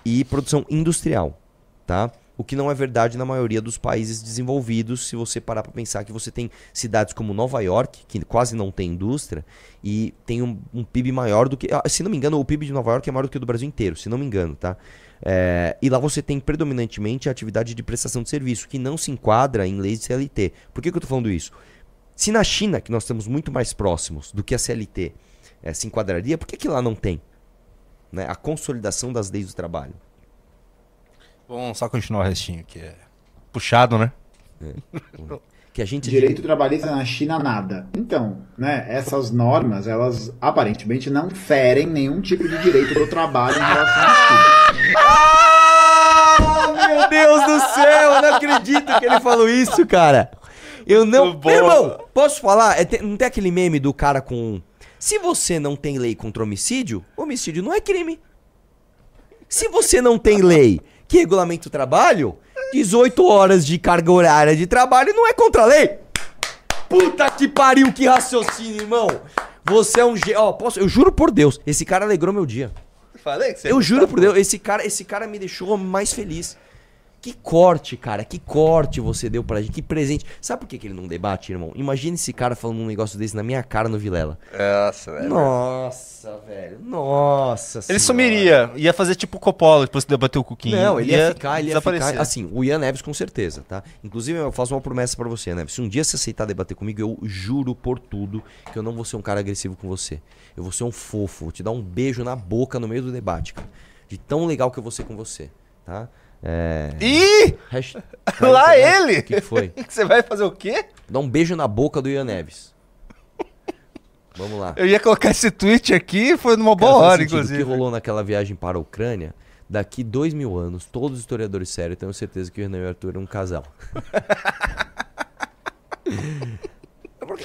e produção industrial, tá? O que não é verdade na maioria dos países desenvolvidos, se você parar para pensar que você tem cidades como Nova York, que quase não tem indústria, e tem um, um PIB maior do que. ah, Se não me engano, o PIB de Nova York é maior do que o do Brasil inteiro, se não me engano, tá? É, e lá você tem predominantemente a atividade de prestação de serviço, que não se enquadra em leis de CLT. Por que, que eu tô falando isso? Se na China, que nós estamos muito mais próximos do que a CLT, eh, se enquadraria, por que, que lá não tem? Né? A consolidação das leis do trabalho. Vamos só continuar o restinho, que é puxado, né? Que a gente Direito trabalhista na China, nada. Então, né, essas normas, elas aparentemente não ferem nenhum tipo de direito do trabalho em relação à China. Ah, meu Deus do céu, eu não acredito que ele falou isso, cara. Eu não. Bom. Meu irmão, posso falar? É, tem- não tem aquele meme do cara com. Se você não tem lei contra homicídio, homicídio não é crime. Se você não tem lei que regulamenta o trabalho, 18 horas de carga horária de trabalho não é contra a lei. Puta que pariu, que raciocínio, irmão. Você é um. Ge... Ó, posso... Eu juro por Deus, esse cara alegrou meu dia. Falei que você Eu juro por Deus, esse cara, esse cara me deixou mais feliz. Que corte, cara, que corte você deu pra gente, que presente. Sabe por que, que ele não debate, irmão? Imagina esse cara falando um negócio desse na minha cara no Vilela. Nossa, velho. Nossa, velho. Nossa Ele senhora. sumiria. Ia fazer tipo Coppola, depois de debater o Cuquinho. Não, ele ia, ficar, ele ia ficar. Assim, o Ian Neves com certeza, tá? Inclusive, eu faço uma promessa pra você, Neves. Se um dia você aceitar debater comigo, eu juro por tudo que eu não vou ser um cara agressivo com você. Eu vou ser um fofo, vou te dar um beijo na boca no meio do debate, cara. De tão legal que eu vou ser com você, tá? É. Ih! Hashtag- Lá ele! O que, foi? Você vai fazer o quê? Dá um beijo na boca do Ian Neves. Vamos lá. Eu ia colocar esse tweet aqui, foi numa boa Cara, hora, inclusive. O que rolou naquela viagem para a Ucrânia, daqui dois mil anos, todos os historiadores sérios tenho certeza que o Renan e o Arthur eram um casal.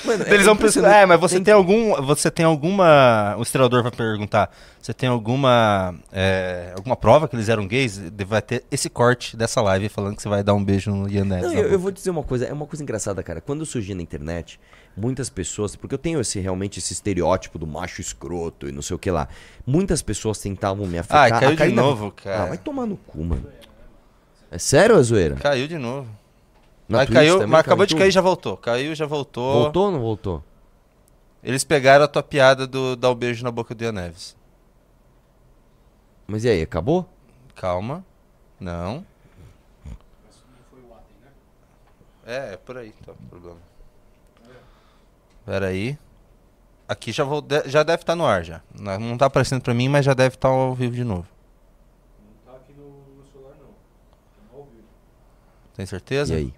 Mano, é Eles vão impressionante. pensar, é, mas você Tem- tem algum, você tem alguma, o historiador vai perguntar, você tem alguma, é, alguma prova que eles eram gays? Vai ter esse corte dessa live falando que você vai dar um beijo no Ian Neves. Não, eu, eu vou dizer uma coisa, é uma coisa engraçada, cara. Quando eu surgi na internet, muitas pessoas, porque eu tenho esse realmente esse estereótipo do macho escroto e não sei o que lá. Muitas pessoas tentavam me afetar. Ai, caiu de novo, cara. Ah, vai tomar no cu, mano. É sério, a zoeira? Caiu de novo. Na mas Twitch caiu, também mas acabou de tudo? cair e já voltou. Caiu, já voltou. Voltou ou não voltou? Eles pegaram a tua piada do dar o beijo na boca do Ian Neves. Mas e aí, acabou? Calma. Não. É, é por aí, tá o problema. Pera aí. Aqui já, vou, já deve estar no ar já. Não não tá aparecendo pra mim, mas já deve estar ao vivo de novo. Tem certeza? E aí?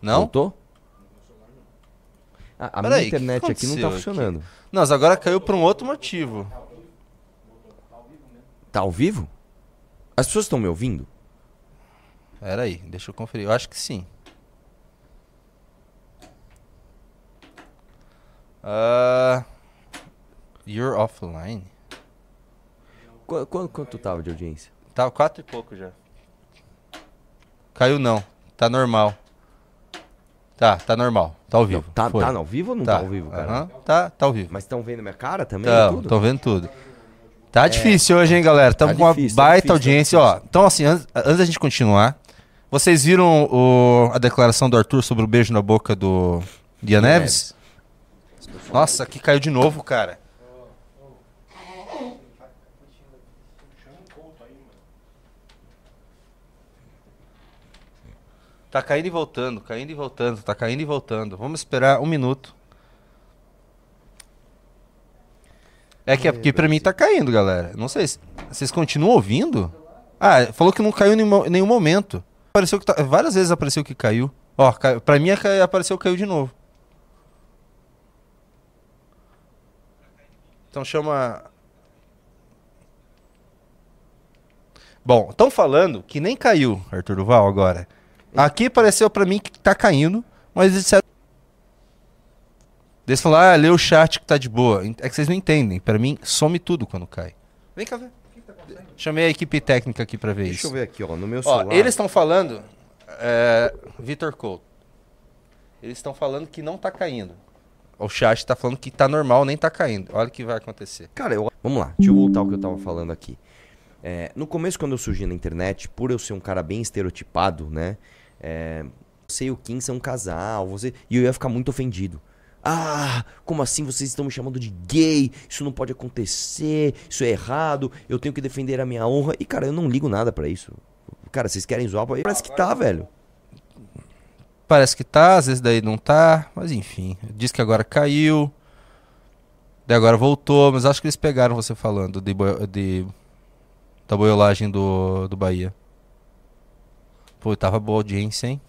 Não? Voltou? Ah, a minha Peraí, o que internet aqui não tá funcionando. Não, mas agora caiu por um outro motivo. Tá ao vivo? As pessoas estão me ouvindo? Pera aí, deixa eu conferir. Eu acho que sim. Ah, you're offline. Qu- qu- quanto tava de audiência? Tá quatro e pouco já. Caiu não. Tá normal. Tá, tá normal. Tá ao vivo. Tá, Foi. tá ao vivo ou não tá, ao vivo, cara? Tá, tá ao vivo. Mas estão vendo minha cara também? Tudo? tô vendo tudo. Tá difícil hoje, hein, galera? Estamos Tá com uma difícil, tá baita difícil, tá audiência, ó. Então, assim, antes, antes da gente continuar, vocês viram o- a declaração do Arthur sobre o beijo na boca do Dia Neves? Nossa, aqui caiu de novo, cara. Tá caindo e voltando, caindo e voltando, tá caindo e voltando. Vamos esperar um minuto. É que, é porque pra mim tá caindo, galera. Não sei, se- vocês continuam ouvindo? Ah, falou que não caiu em nenhum, momento. Apareceu que tá, várias vezes apareceu que caiu. Ó, caiu, pra mim é apareceu que caiu de novo. Então chama. Bom, estão falando que nem caiu, Arthur Duval, agora. Aqui apareceu pra mim que tá caindo, mas eles disseram. Eles falaram, ah, lê o chat que tá de boa. É que vocês não entendem. Pra mim, some tudo quando cai. Vem cá ver. Chamei a equipe técnica aqui pra ver Deixa isso. eu ver aqui, ó, no meu Ó, celular. eles estão falando. É, Vitor Couto. Eles estão falando que não tá caindo. O chat tá falando que tá normal, nem tá caindo. Olha o que vai acontecer. Cara, eu... vamos lá, deixa eu voltar ao que eu tava falando aqui. É, no começo, quando eu surgi na internet, por eu ser um cara bem estereotipado, né? É, você e o Kim são um casal, você... e eu ia ficar muito ofendido. Ah, como assim vocês estão me chamando de gay? Isso não pode acontecer, isso é errado, eu tenho que defender a minha honra. E, cara, eu não ligo nada pra isso. Cara, vocês querem zoar? Parece que tá, velho. Parece que tá, às vezes daí não tá, mas enfim. Diz que agora caiu. Daí agora voltou, mas acho que eles pegaram você falando de, de- da boiolagem do, do Bahia. Pô, tava boa audiência, hein?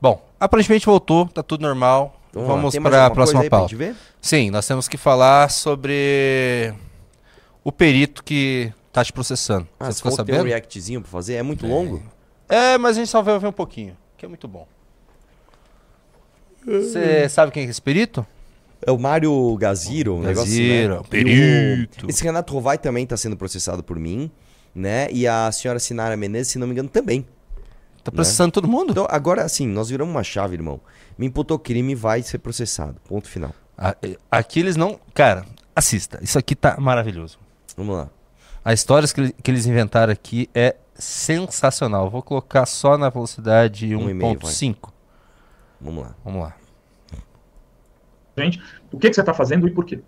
Bom, aparentemente voltou, tá tudo normal. Vamos para a próxima pauta. Sim, nós temos que falar sobre o perito que tá te processando. Ah, Você ficou que tem um sabendo? reactzinho pra fazer? É muito longo? É, mas a gente só vai ver um pouquinho, que é muito bom. Você sabe quem é esse perito? É o Mário Gaziro, um negócio assim, Gaziro, né? perito. E o- Esse Renato Rovai também tá sendo processado por mim, né? E a senhora Sinara Menezes, se não me engano, também. Tá processando todo mundo? Então, agora, assim, nós viramos uma chave, irmão. Me imputou crime, vai ser processado. Ponto final. A- Aqui eles não. Cara, assista. Isso aqui tá maravilhoso. Vamos lá. A história que, que eles inventaram aqui é sensacional. Vou colocar só na velocidade Um e meio, 1.5. Vamos lá. Vamos lá. gente, o que, que você está fazendo e por quê?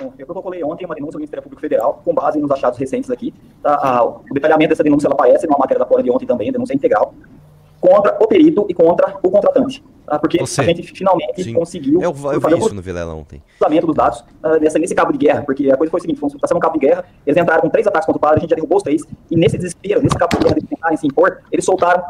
Bom, eu protocolei ontem uma denúncia ao Ministério Público Federal, com base nos achados recentes aqui. Tá? Ah, o detalhamento dessa denúncia ela aparece numa matéria da Folha de ontem também, denúncia integral, contra o perito e contra o contratante. tá? Porque Você. a gente finalmente Sim. conseguiu Eu, eu fazer vi o isso no Vilela ontem. cruzamento dos dados ah, nessa, nesse cabo de guerra, porque a coisa foi o seguinte, passando um cabo de guerra, eles entraram com três ataques contra o padre, a gente já derrubou os três, e nesse desespero, nesse cabo de guerra de tentarem se impor, eles soltaram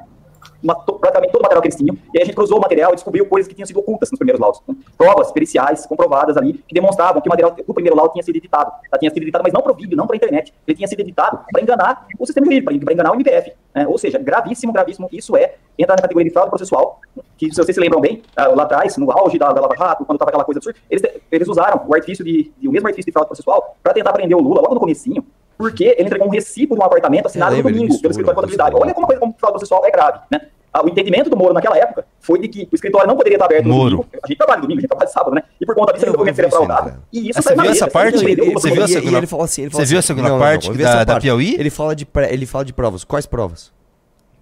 praticamente todo o material que eles tinham, e aí a gente cruzou o material e descobriu coisas que tinham sido ocultas nos primeiros laudos. né? Provas periciais comprovadas ali, que demonstravam que o material do primeiro laudo tinha sido editado. Tá? Tinha sido editado, mas não para o vídeo, não para a internet. Ele tinha sido editado para enganar o sistema jurídico, para enganar o MPF. né? Ou seja, gravíssimo, gravíssimo. Isso é entrar na categoria de fraude processual, que se vocês se lembram bem, ah, lá atrás, no auge da, da Lava Jato, quando estava aquela coisa absurda, eles, eles usaram o artifício de, de- o mesmo artifício de fraude processual para tentar prender o Lula logo no comecinho, porque ele entregou um recibo de um apartamento assinado Eu no domingo pelo escritório de o contabilidade. Olha como uma coisa como fraude processual é grave, né? Ah, O entendimento do Moro naquela época foi de que o escritório não poderia estar aberto no Moro. domingo. A gente trabalha no domingo, a gente trabalha sábado, né? E por conta disso, ele vi seria fraudado. E isso Ah, você na viu essa parte? Você viu a segunda- ele fala assim, Você viu a assim, segunda não, parte eu vi da- da Piauí? Ele fala de ele fala de provas. Quais provas?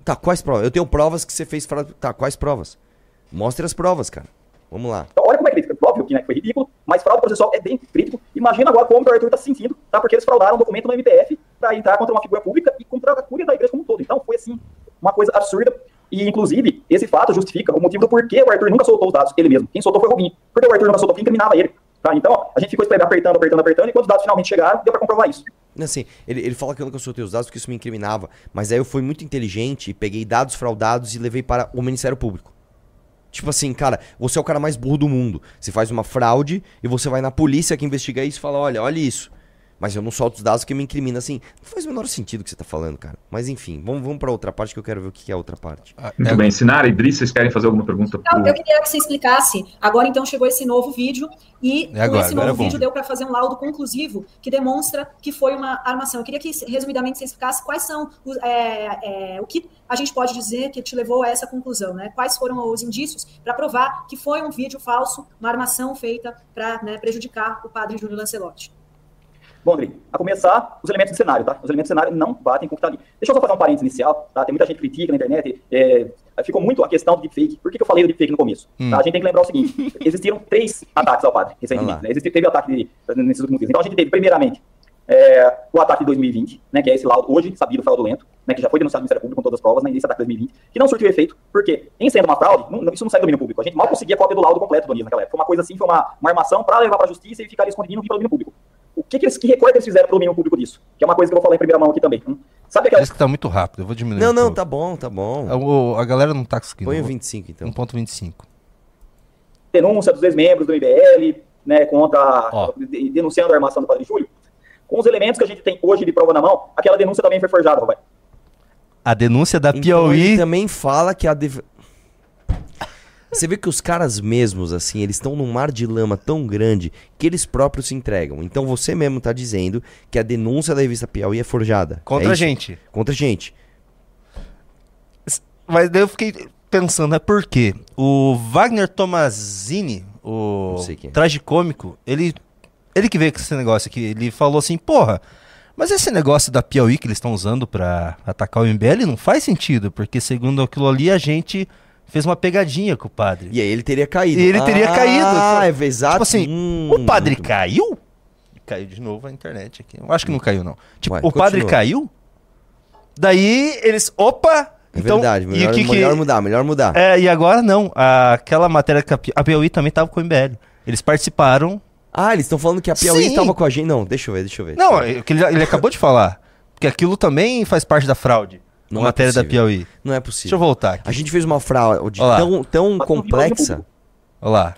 Tá, quais provas? Eu tenho provas que você fez fraude. Tá, quais provas? Mostre as provas, cara. Vamos lá. Então, olha como é crítico. Óbvio que né, foi ridículo, mas fraude processual é bem crítico. Imagina agora como o Arthur está se sentindo, tá? Porque eles fraudaram um documento no MPF para entrar contra uma figura pública e contra a cúria da igreja como um todo. Então, foi assim, uma coisa absurda. E, inclusive, esse fato justifica o motivo do porquê o Arthur nunca soltou os dados ele mesmo. Quem soltou foi o Rubinho. Porque o Arthur nunca soltou, porque incriminava ele. Tá? Então, a gente ficou apertando, apertando, apertando, e quando os dados finalmente chegaram, deu para comprovar isso. Assim, ele, ele fala que eu nunca soltei os dados porque isso me incriminava. Mas aí eu fui muito inteligente peguei dados fraudados e levei para o Ministério Público. Tipo assim, cara, você é o cara mais burro do mundo. Você faz uma fraude e você vai na polícia que investiga isso e fala: olha, olha isso. Mas eu não solto os dados que me incrimina assim. Não faz o menor sentido o que você tá falando, cara. Mas enfim, vamos, vamos pra outra parte que eu quero ver o que é a outra parte. Muito bem, Sinara e Dri, vocês querem fazer alguma pergunta? Não, pro- eu queria que você explicasse. Agora, então, chegou esse novo vídeo e É agora, esse agora novo é bom. vídeo deu para fazer um laudo conclusivo que demonstra que foi uma armação. Eu queria que, resumidamente, você explicasse quais são os- é, é, o que a gente pode dizer que te levou a essa conclusão, né? Quais foram os indícios para provar que foi um vídeo falso, uma armação feita para prejudicar o padre Júlio Lancelotti. Bom, Dri, a começar, os elementos do cenário, tá? Os elementos do cenário não batem com o que tá ali. Deixa eu só fazer um parênteses inicial, tá? Tem muita gente que critica na internet, é, ficou muito a questão do deepfake. Por que, que eu falei do deepfake no começo? Hum. Tá? A gente tem que lembrar o seguinte, existiram três ataques ao padre, recentemente. Né? Existe, teve ataque de, nesses últimos dias. Então a gente teve, primeiramente, é, o ataque de 2020, né, que é esse laudo hoje sabido fraudulento, né, que já foi denunciado no Ministério Público com todas as provas, né, esse ataque de 2020, que não surtiu efeito, porque, em sendo uma fraude, não- isso não sai do domínio público. A gente mal conseguia cópia do laudo completo do Anísio naquela época. Foi uma coisa assim, foi uma, uma armação para levar para a justiça e ficar escondido e vir para o domínio público. O que, que eles que recorte eles fizeram para o domínio público disso? Que é uma coisa que eu vou falar em primeira mão aqui também. hum? Sabe aquela. Parece que tá muito rápido, eu vou diminuir. Não, não, tá bom, tá bom. O- a galera não tá conseguindo. Põe o Vou- 25 então. 1.25. denúncia dos ex-membros do MBL, né, contra, Ó. denunciando a armação do Padre Júlio, com os elementos que a gente tem hoje de prova na mão, aquela denúncia também foi forjada, Roberto. A denúncia da Então Piauí. ele também fala que a. Você vê que os caras mesmos, assim, eles estão num mar de lama tão grande que eles próprios se entregam. Então você mesmo tá dizendo que a denúncia da revista Piauí é forjada. Contra É a isso? gente. Contra a gente. Mas daí eu fiquei pensando, é por quê? O Wagner Tomazini, o é. tragicômico, ele, ele que veio com esse negócio aqui, ele falou assim, porra, mas esse negócio da Piauí que eles estão usando pra atacar o MBL não faz sentido, porque segundo aquilo ali a gente fez uma pegadinha com o padre. E aí ele teria caído. E ele teria ah, caído. Ah, é exato. Tipo assim, Hum, o padre caiu? Caiu de novo a internet aqui. Eu acho que não caiu, não. Tipo, Vai, o padre continua. caiu? Daí eles. Opa! É verdade, e melhor, que que- melhor mudar, melhor mudar. É, e agora não. Aquela matéria que a, Pi- a Piauí também tava com o MBL. Eles participaram. Ah, eles estão falando que a Piauí Sim. tava com a gente. Não, deixa eu ver, deixa eu ver. Não, é que ele, ele acabou de falar. Porque aquilo também faz parte da fraude. Não a é matéria da. Piauí. Não é Deixa possível. eu voltar aqui. A gente fez uma fraude Olha lá. tão, tão Mas complexa. Olha lá.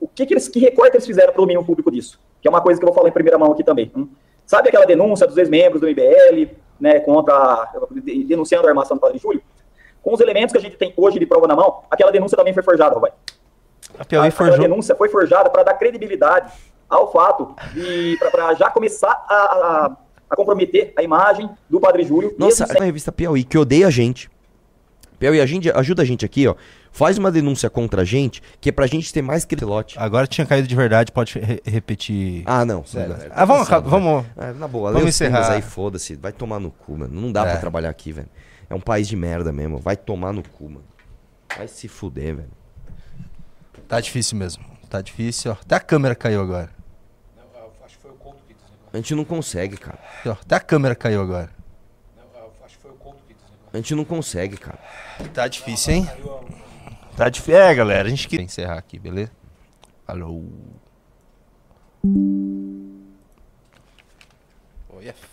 O que, que, eles, que recorte eles fizeram para o domínio público disso? Que é uma coisa que eu vou falar em primeira mão aqui também. hum? Sabe aquela denúncia dos ex-membros do MBL, né, contra, de- denunciando a armação do Padre Júlio? Com os elementos que a gente tem hoje de prova na mão, aquela denúncia também foi forjada, Roberto. A Piauí Aquela forjou. denúncia foi forjada para dar credibilidade ao fato de para já começar a, a, a comprometer a imagem do Padre Júlio. Nossa, mesmo é uma revista Piauí que odeia a gente. Piauí, a gente, ajuda a gente aqui, ó. Faz uma denúncia contra a gente, que é pra gente ter mais credibilidade. Agora tinha caído de verdade, pode re- repetir. Ah, não. Sério. sério. Ah, vamos, acabar- vamos. É, na boa, Vamos encerrar. aí, foda-se. Vai tomar no cu, mano. Não dá É. pra trabalhar aqui, velho. É um país de merda mesmo. Vai tomar no cu, mano. Vai se fuder, velho. Tá difícil mesmo. Tá difícil, ó. Até a câmera caiu agora. Acho que foi o Couto que desligou. A gente não consegue, cara. Até a câmera caiu agora. Acho que foi o Couto que desligou. A gente não consegue, cara. Tá difícil, hein? Tá difícil. É, galera, a gente quer encerrar aqui, beleza? Falou. Oi, é